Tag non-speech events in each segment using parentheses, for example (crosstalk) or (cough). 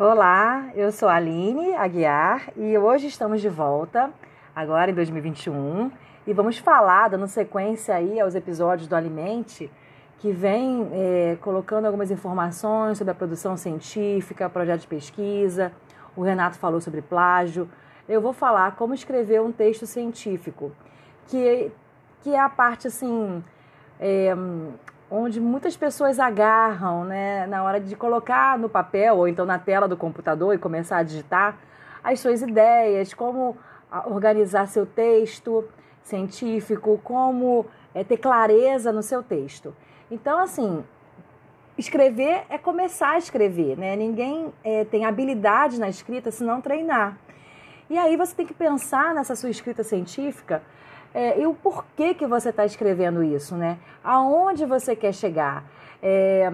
Olá, eu sou a Aline Aguiar e hoje estamos de volta, agora em 2021, e vamos falar, dando sequência aí aos episódios do Alimente, que vem é, colocando algumas informações sobre a produção científica, projeto de pesquisa. O Renato falou sobre plágio. Eu vou falar como escrever um texto científico, que, que é a parte assim. É, onde muitas pessoas agarram, né, na hora de colocar no papel ou então na tela do computador e começar a digitar as suas ideias, como organizar seu texto científico, como é, ter clareza no seu texto. Então, assim, escrever é começar a escrever, né? Ninguém é, tem habilidade na escrita se não treinar. E aí você tem que pensar nessa sua escrita científica é, e o porquê que você está escrevendo isso, né? Aonde você quer chegar? É,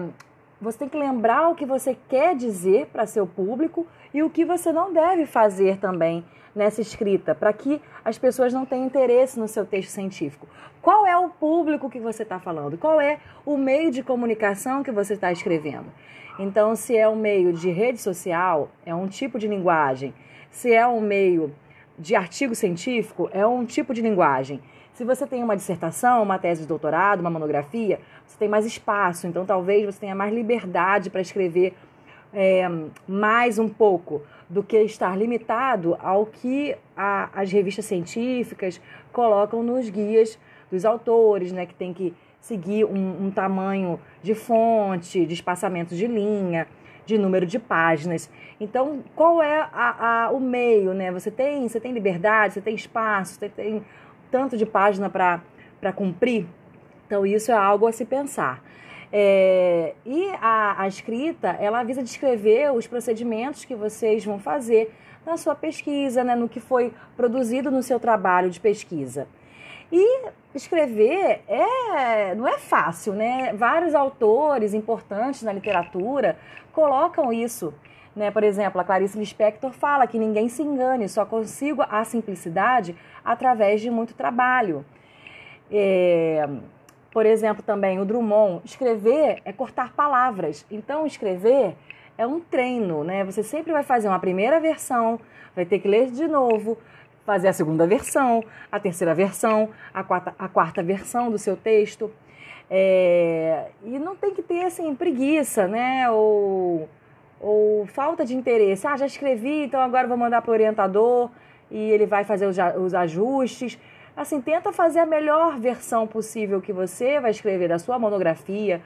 você tem que lembrar o que você quer dizer para seu público e o que você não deve fazer também nessa escrita, para que as pessoas não tenham interesse no seu texto científico. Qual é o público que você está falando? Qual é o meio de comunicação que você está escrevendo? Então, se é um meio de rede social, é um tipo de linguagem. Se é um meio de artigo científico é um tipo de linguagem. Se você tem uma dissertação, uma tese de doutorado, uma monografia, você tem mais espaço, então talvez você tenha mais liberdade para escrever é, mais um pouco do que estar limitado ao que a, as revistas científicas colocam nos guias dos autores, né, que tem que seguir um, um tamanho de fonte, de espaçamento de linha de número de páginas. Então, qual é a, a, o meio, né? Você tem, você tem liberdade, você tem espaço, você tem tanto de página para cumprir. Então, isso é algo a se pensar. É, e a, a escrita, ela visa descrever os procedimentos que vocês vão fazer na sua pesquisa, né, no que foi produzido no seu trabalho de pesquisa. E escrever é, não é fácil, né? Vários autores importantes na literatura colocam isso. Né? Por exemplo, a Clarice Lispector fala que ninguém se engane, só consigo a simplicidade através de muito trabalho. É, por exemplo, também o Drummond, escrever é cortar palavras. Então, escrever é um treino, né? Você sempre vai fazer uma primeira versão, vai ter que ler de novo, fazer a segunda versão, a terceira versão, a quarta, a quarta versão do seu texto. É, e não tem que ter assim preguiça, né? Ou, ou falta de interesse. Ah, já escrevi, então agora vou mandar para o orientador e ele vai fazer os, os ajustes. Assim, tenta fazer a melhor versão possível que você vai escrever da sua monografia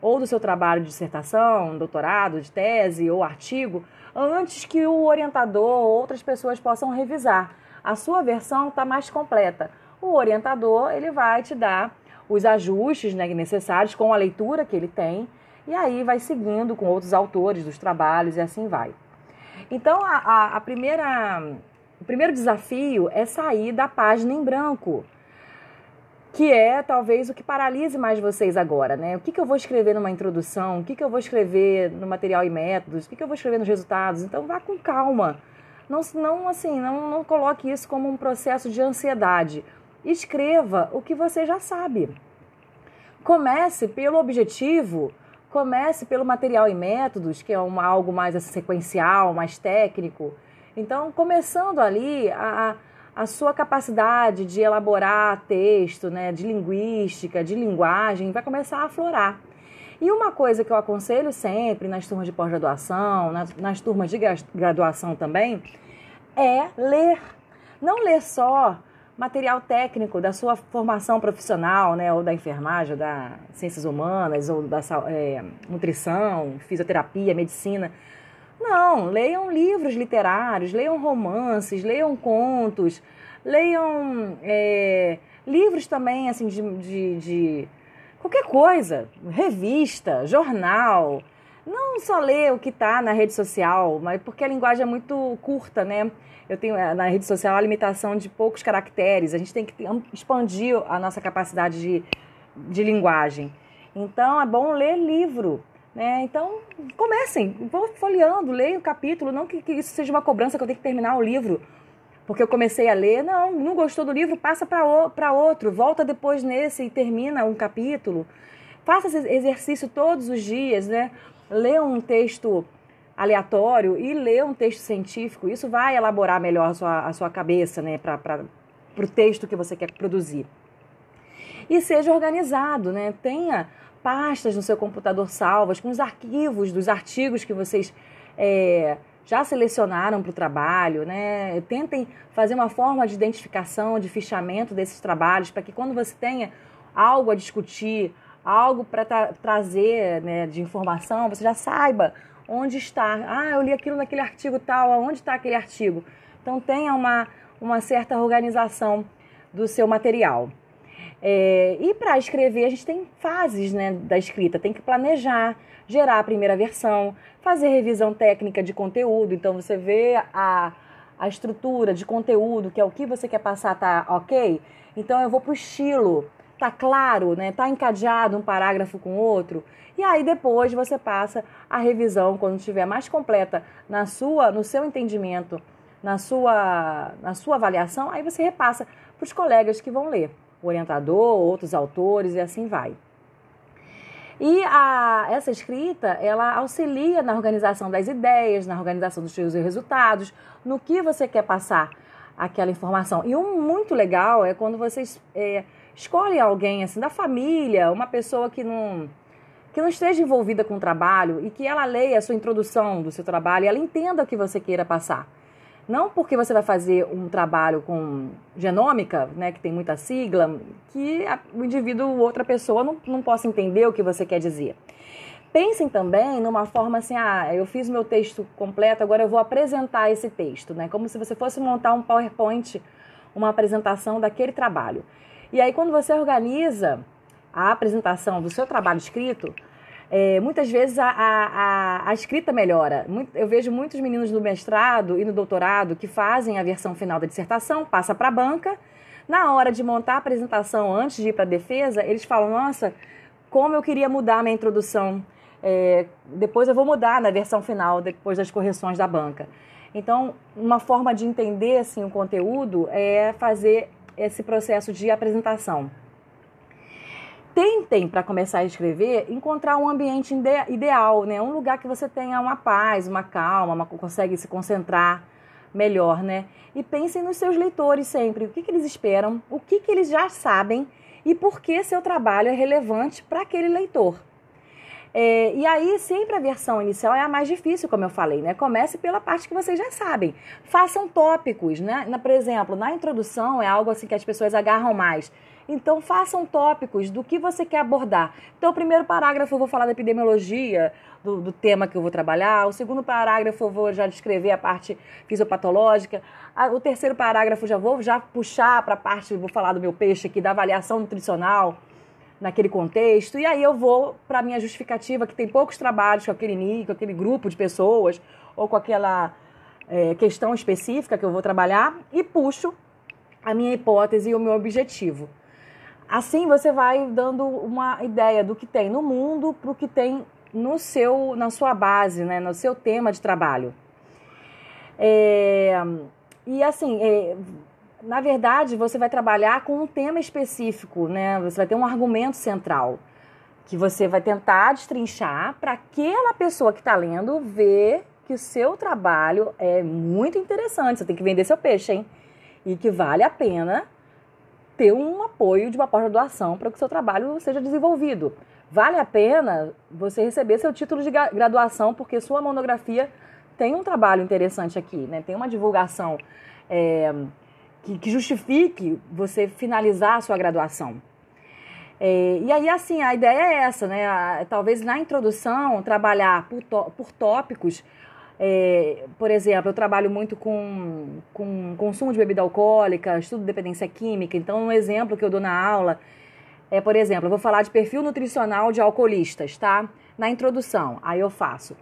ou do seu trabalho de dissertação, doutorado, de tese ou artigo, antes que o orientador ou outras pessoas possam revisar a sua versão está mais completa. O orientador ele vai te dar os ajustes né, necessários com a leitura que ele tem e aí vai seguindo com outros autores dos trabalhos e assim vai. Então a, a, a primeira, o primeiro desafio é sair da página em branco que é talvez o que paralise mais vocês agora, né? O que, que eu vou escrever numa introdução? O que, que eu vou escrever no material e métodos? O que, que eu vou escrever nos resultados? Então vá com calma. Não, não assim, não, não coloque isso como um processo de ansiedade. Escreva o que você já sabe. Comece pelo objetivo, comece pelo material e métodos, que é uma, algo mais assim, sequencial, mais técnico. Então, começando ali, a, a sua capacidade de elaborar texto, né, de linguística, de linguagem, vai começar a aflorar. E uma coisa que eu aconselho sempre nas turmas de pós-graduação, nas, nas turmas de graduação também, é ler. Não ler só material técnico da sua formação profissional, né, ou da enfermagem, ou da ciências humanas, ou da é, nutrição, fisioterapia, medicina. Não, leiam livros literários, leiam romances, leiam contos, leiam é, livros também assim de, de, de qualquer coisa, revista, jornal, não só ler o que está na rede social, mas porque a linguagem é muito curta, né? Eu tenho eh, na rede social a limitação de poucos caracteres, a gente tem que expandir a nossa capacidade de, de linguagem. Então é bom ler livro, né? Então comecem, vou folheando, leia o capítulo, não que, que isso seja uma cobrança que eu tenho que terminar o livro porque eu comecei a ler, não, não gostou do livro, passa para outro, volta depois nesse e termina um capítulo. Faça esse exercício todos os dias, né? lê um texto aleatório e ler um texto científico, isso vai elaborar melhor a sua, a sua cabeça, né, para o texto que você quer produzir. E seja organizado, né? Tenha pastas no seu computador salvas com os arquivos dos artigos que vocês é, já selecionaram para o trabalho, né? Tentem fazer uma forma de identificação, de fichamento desses trabalhos, para que quando você tenha algo a discutir, algo para tra trazer né, de informação, você já saiba onde está. Ah, eu li aquilo naquele artigo tal, onde está aquele artigo? Então tenha uma, uma certa organização do seu material. É, e para escrever, a gente tem fases né, da escrita, tem que planejar, gerar a primeira versão, fazer revisão técnica de conteúdo. Então você vê a, a estrutura de conteúdo, que é o que você quer passar, tá ok? Então eu vou para o estilo, tá claro, né? Tá encadeado um parágrafo com outro. E aí depois você passa a revisão quando estiver mais completa na sua, no seu entendimento, na sua, na sua avaliação, aí você repassa para os colegas que vão ler o orientador, outros autores e assim vai. E a, essa escrita, ela auxilia na organização das ideias, na organização dos seus resultados, no que você quer passar aquela informação. E um muito legal é quando vocês é, escolhem alguém assim da família, uma pessoa que não que não esteja envolvida com o trabalho e que ela leia a sua introdução do seu trabalho e ela entenda o que você queira passar. Não porque você vai fazer um trabalho com genômica, né, que tem muita sigla, que o indivíduo, outra pessoa, não, não possa entender o que você quer dizer. Pensem também numa forma assim, ah, eu fiz meu texto completo, agora eu vou apresentar esse texto, né? Como se você fosse montar um PowerPoint, uma apresentação daquele trabalho. E aí, quando você organiza a apresentação do seu trabalho escrito, é, muitas vezes a, a, a, escrita melhora. Eu vejo muitos meninos no mestrado e no doutorado que fazem a versão final da dissertação, passa para a banca. Na hora de montar a apresentação antes de ir para a defesa, eles falam: Nossa, como eu queria mudar a minha introdução. É, depois eu vou mudar na versão final, depois das correções da banca. Então, uma forma de entender assim, o conteúdo é fazer esse processo de apresentação tentem, para começar a escrever, encontrar um ambiente ideal, né? Um lugar que você tenha uma paz, uma calma, uma, consegue se concentrar melhor, né? E pensem nos seus leitores sempre, o que, que eles esperam, o que, que eles já sabem e por que seu trabalho é relevante para aquele leitor. É, e aí, sempre a versão inicial é a mais difícil, como eu falei, né? Comece pela parte que vocês já sabem. Façam tópicos, né? Na, por exemplo, na introdução é algo assim que as pessoas agarram mais. Então, façam tópicos do que você quer abordar. Então, o primeiro parágrafo eu vou falar da epidemiologia, do, do tema que eu vou trabalhar. O segundo parágrafo eu vou já descrever a parte fisiopatológica. O terceiro parágrafo já vou já puxar para a parte, vou falar do meu peixe aqui, da avaliação nutricional naquele contexto. E aí eu vou para a minha justificativa, que tem poucos trabalhos com aquele nicho, com aquele grupo de pessoas, ou com aquela é, questão específica que eu vou trabalhar, e puxo a minha hipótese e o meu objetivo. Assim você vai dando uma ideia do que tem no mundo para o que tem no seu, na sua base, né, no seu tema de trabalho. É, e assim, é, na verdade, você vai trabalhar com um tema específico, né? Você vai ter um argumento central que você vai tentar destrinchar para aquela pessoa que está lendo ver que o seu trabalho é muito interessante. Você tem que vender seu peixe, hein? E que vale a pena ter um apoio de uma pós-graduação para que o seu trabalho seja desenvolvido. Vale a pena você receber seu título de graduação, porque sua monografia tem um trabalho interessante aqui, né? Tem uma divulgação é, que, que, justifique você finalizar a sua graduação. É, e aí, assim, a ideia é essa, né? Talvez na introdução trabalhar por, por tópicos é, por exemplo, eu trabalho muito com, com consumo de bebida alcoólica, estudo de dependência química. Então, um exemplo que eu dou na aula é, por exemplo, eu vou falar de perfil nutricional de alcoolistas, tá? Na introdução, aí eu faço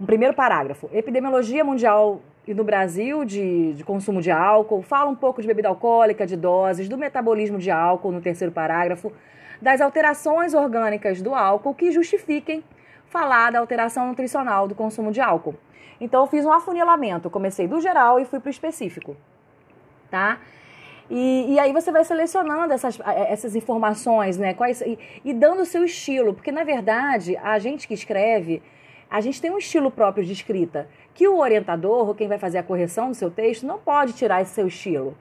um primeiro parágrafo: epidemiologia mundial e no Brasil de, de consumo de álcool. Fala um pouco de bebida alcoólica, de doses, do metabolismo de álcool no terceiro parágrafo, das alterações orgânicas do álcool que justifiquem falar da alteração nutricional do consumo de álcool. Então eu fiz um afunilamento, comecei do geral e fui para o específico, tá? E, e, aí você vai selecionando essas, essas informações, né? Quais, e, e dando o seu estilo, porque na verdade a gente que escreve, a gente tem um estilo próprio de escrita, que o orientador, ou quem vai fazer a correção do seu texto, não pode tirar esse seu estilo.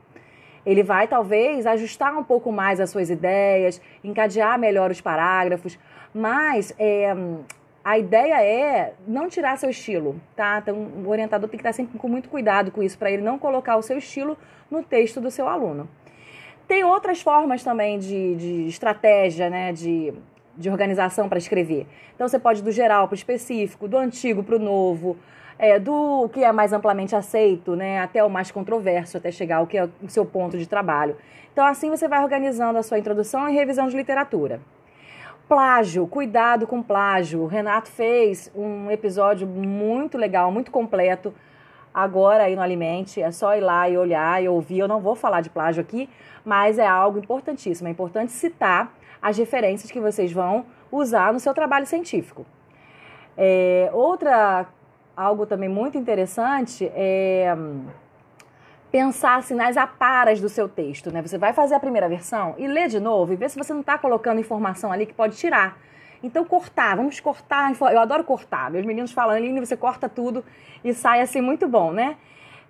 Ele vai, talvez, ajustar um pouco mais as suas ideias, encadear melhor os parágrafos, mas é, a ideia é não tirar seu estilo, tá? Então, o orientador tem que estar sempre com muito cuidado com isso, para ele não colocar o seu estilo no texto do seu aluno. Tem outras formas também de, de estratégia, né? De, de organização para escrever. Então, você pode do geral para o específico, do antigo para o novo, é, do que é mais amplamente aceito, né, até o mais controverso, até chegar ao que é o seu ponto de trabalho. Então, assim você vai organizando a sua introdução e revisão de literatura. Plágio, cuidado com plágio. O Renato fez um episódio muito legal, muito completo. Agora aí no Alimente, é só ir lá e olhar e ouvir. Eu não vou falar de plágio aqui, mas é algo importantíssimo. É importante citar as referências que vocês vão usar no seu trabalho científico. É, outra algo também muito interessante é pensar assim, nas aparas do seu texto. Né? Você vai fazer a primeira versão e ler de novo e ver se você não está colocando informação ali que pode tirar. Então, cortar, vamos cortar. Eu adoro cortar. Meus meninos falam, Aline, você corta tudo e sai assim muito bom, né?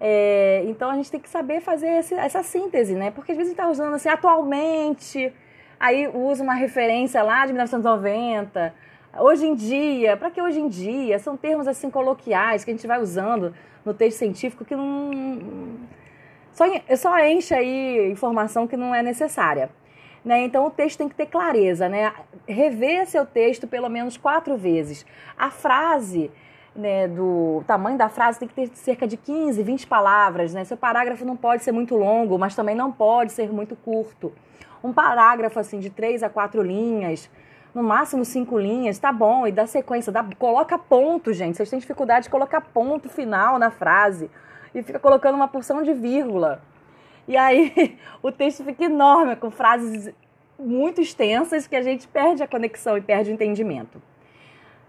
É, então, a gente tem que saber fazer esse, essa síntese, né? Porque às vezes está usando assim, atualmente, aí usa uma referência lá de 1990 Hoje em dia, para que hoje em dia? São termos assim coloquiais que a gente vai usando no texto científico que não. Só, só enche aí informação que não é necessária. Né? Então o texto tem que ter clareza, né? Rever seu texto pelo menos quatro vezes. A frase, né, do tamanho da frase tem que ter cerca de 15, 20 palavras, né? Seu parágrafo não pode ser muito longo, mas também não pode ser muito curto. Um parágrafo assim de três a quatro linhas no máximo cinco linhas, tá bom, e dá sequência, dá, coloca ponto, gente. Vocês têm dificuldade de colocar ponto final na frase e fica colocando uma porção de vírgula. E aí (laughs) o texto fica enorme, com frases muito extensas que a gente perde a conexão e perde o entendimento.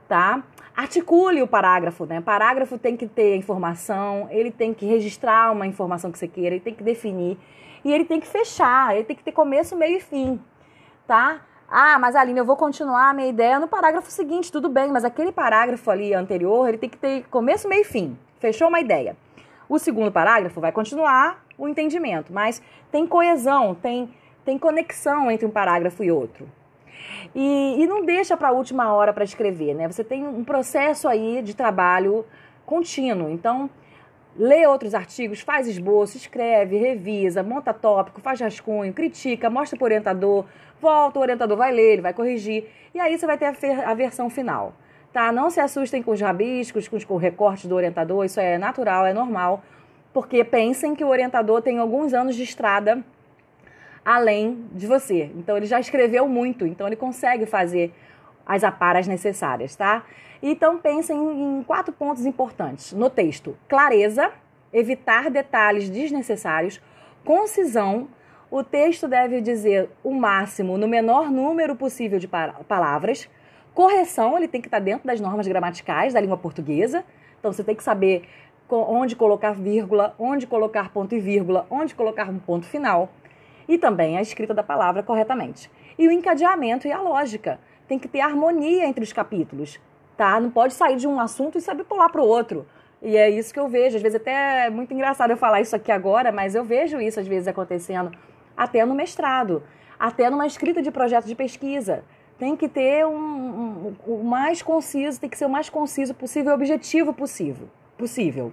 Tá? Articule o parágrafo, né? O parágrafo tem que ter informação, ele tem que registrar uma informação que você queira, ele tem que definir e ele tem que fechar, ele tem que ter começo, meio e fim, tá? Ah, mas Aline, eu vou continuar a minha ideia no parágrafo seguinte, tudo bem, mas aquele parágrafo ali anterior, ele tem que ter começo, meio e fim. Fechou uma ideia. O segundo parágrafo vai continuar o entendimento, mas tem coesão, tem, tem conexão entre um parágrafo e outro. E, e não deixa para a última hora para escrever, né? Você tem um processo aí de trabalho contínuo. Então, lê outros artigos, faz esboço, escreve, revisa, monta tópico, faz rascunho, critica, mostra para o orientador, volta, o orientador vai ler, ele vai corrigir, e aí você vai ter a, a versão final. Tá? Não se assustem com os rabiscos, com os recortes do orientador, isso é natural, é normal, porque pensem que o orientador tem alguns anos de estrada além de você. Então ele já escreveu muito, então ele consegue fazer as aparas necessárias, tá? Então pensem em quatro pontos importantes no texto: clareza, evitar detalhes desnecessários, concisão. O texto deve dizer o máximo no menor número possível de palavras. Correção, ele tem que estar dentro das normas gramaticais da língua portuguesa. Então você tem que saber onde colocar vírgula, onde colocar ponto e vírgula, onde colocar um ponto final. E também a escrita da palavra corretamente. E o encadeamento e a lógica. Tem que ter harmonia entre os capítulos tá? Não pode sair de um assunto e saber pular para o outro. E é isso que eu vejo. Às vezes até é muito engraçado eu falar isso aqui agora, mas eu vejo isso às vezes acontecendo até no mestrado, até numa escrita de projeto de pesquisa. Tem que ter um, um, o mais conciso, tem que ser o mais conciso possível objetivo possível. possível.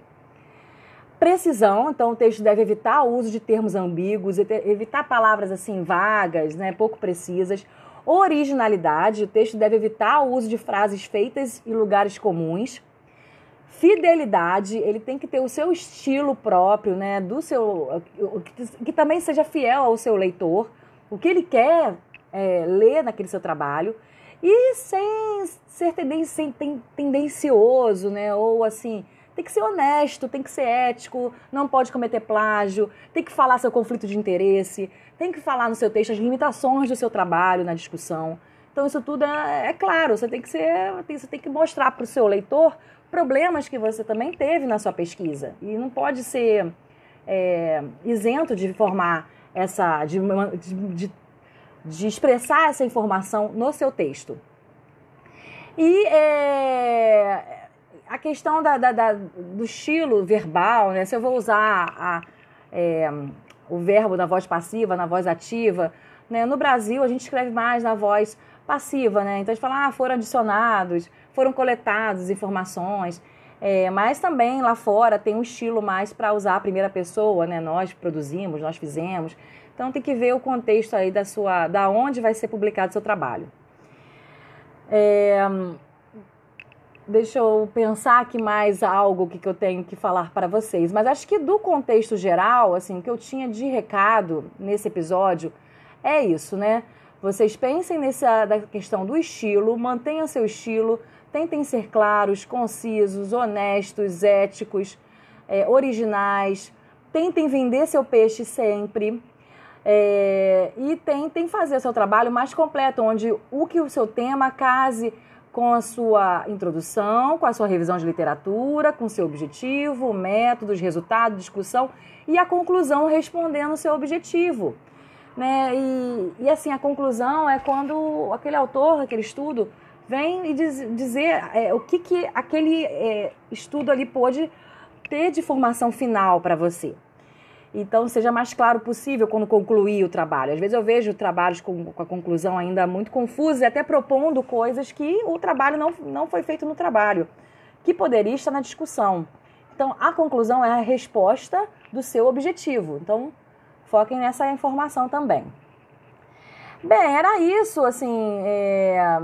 Precisão, então o texto deve evitar o uso de termos ambíguos, evitar palavras assim vagas, né, pouco precisas Originalidade, o texto deve evitar o uso de frases feitas em lugares comuns. Fidelidade, ele tem que ter o seu estilo próprio, né, do seu que, também seja fiel ao seu leitor, o que ele quer é, ler naquele seu trabalho. E sem ser tendencioso, né, ou assim, tem que ser honesto, tem que ser ético, não pode cometer plágio, tem que falar seu conflito de interesse, tem que falar no seu texto as limitações do seu trabalho na discussão. Então, isso tudo é, é claro, você tem que ser, você tem que mostrar para o seu leitor problemas que você também teve na sua pesquisa. E não pode ser é, isento de formar essa. de, de, de expressar essa informação no seu texto. E é, a questão da, da, da, do estilo verbal, né? Se eu vou usar a, é, o verbo na voz passiva, na voz ativa, né? No Brasil, a gente escreve mais na voz passiva, né? Então a gente fala, ah, foram adicionados, foram coletadas informações. É, mas também lá fora tem um estilo mais para usar a primeira pessoa, né? Nós produzimos, nós fizemos. Então tem que ver o contexto aí da sua, da onde vai ser publicado o seu trabalho. É, deixa eu pensar aqui mais algo que, que eu tenho que falar para vocês. Mas acho que do contexto geral, assim, que eu tinha de recado nesse episódio é isso, né? Vocês pensem nessa da questão do estilo, mantenham seu estilo, tentem ser claros, concisos, honestos, éticos, é, originais, tentem vender seu peixe sempre. É, e tentem fazer seu trabalho mais completo, onde o que o seu tema case com a sua introdução, com a sua revisão de literatura, com seu objetivo, métodos, resultado, discussão e a conclusão respondendo o seu objetivo. Né? E, e assim, a conclusão é quando aquele autor, aquele estudo, vem e diz, dizer é, o que, que aquele é, estudo ali pôde ter de formação final para você. Então, seja mais claro possível quando concluir o trabalho. Às vezes eu vejo trabalhos com, com a conclusão ainda muito confusa e até propondo coisas que o trabalho não, não foi feito no trabalho, que poderia estar na discussão. Então, a conclusão é a resposta do seu objetivo. Então, foquem nessa informação também. Bem, era isso, assim, é,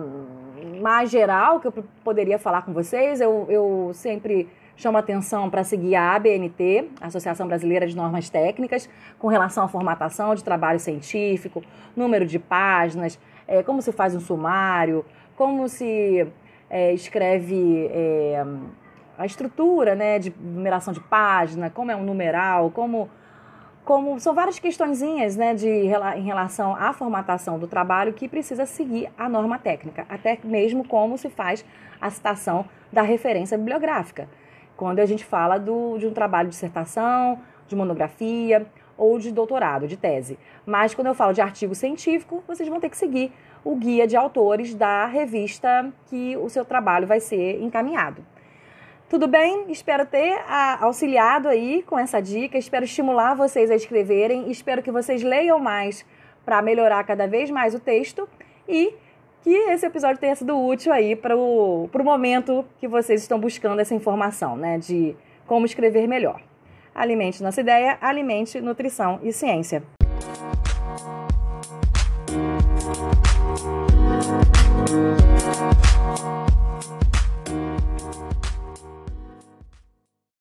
mais geral que eu poderia falar com vocês. Eu, eu sempre chama atenção para seguir a ABNT, Associação Brasileira de Normas Técnicas, com relação à formatação de trabalho científico, número de páginas, é, como se faz um sumário, como se é, escreve é, a estrutura né, de numeração de página, como é um numeral, como, como são várias questõezinhas né, de, em relação à formatação do trabalho que precisa seguir a norma técnica, até mesmo como se faz a citação da referência bibliográfica quando a gente fala do, de um trabalho de dissertação, de monografia ou de doutorado, de tese. Mas quando eu falo de artigo científico, vocês vão ter que seguir o guia de autores da revista que o seu trabalho vai ser encaminhado. Tudo bem? Espero ter auxiliado aí com essa dica, espero estimular vocês a escreverem, espero que vocês leiam mais para melhorar cada vez mais o texto e que esse episódio tenha sido útil aí para o momento que vocês estão buscando essa informação, né? De como escrever melhor. Alimente nossa ideia, alimente nutrição e ciência. Música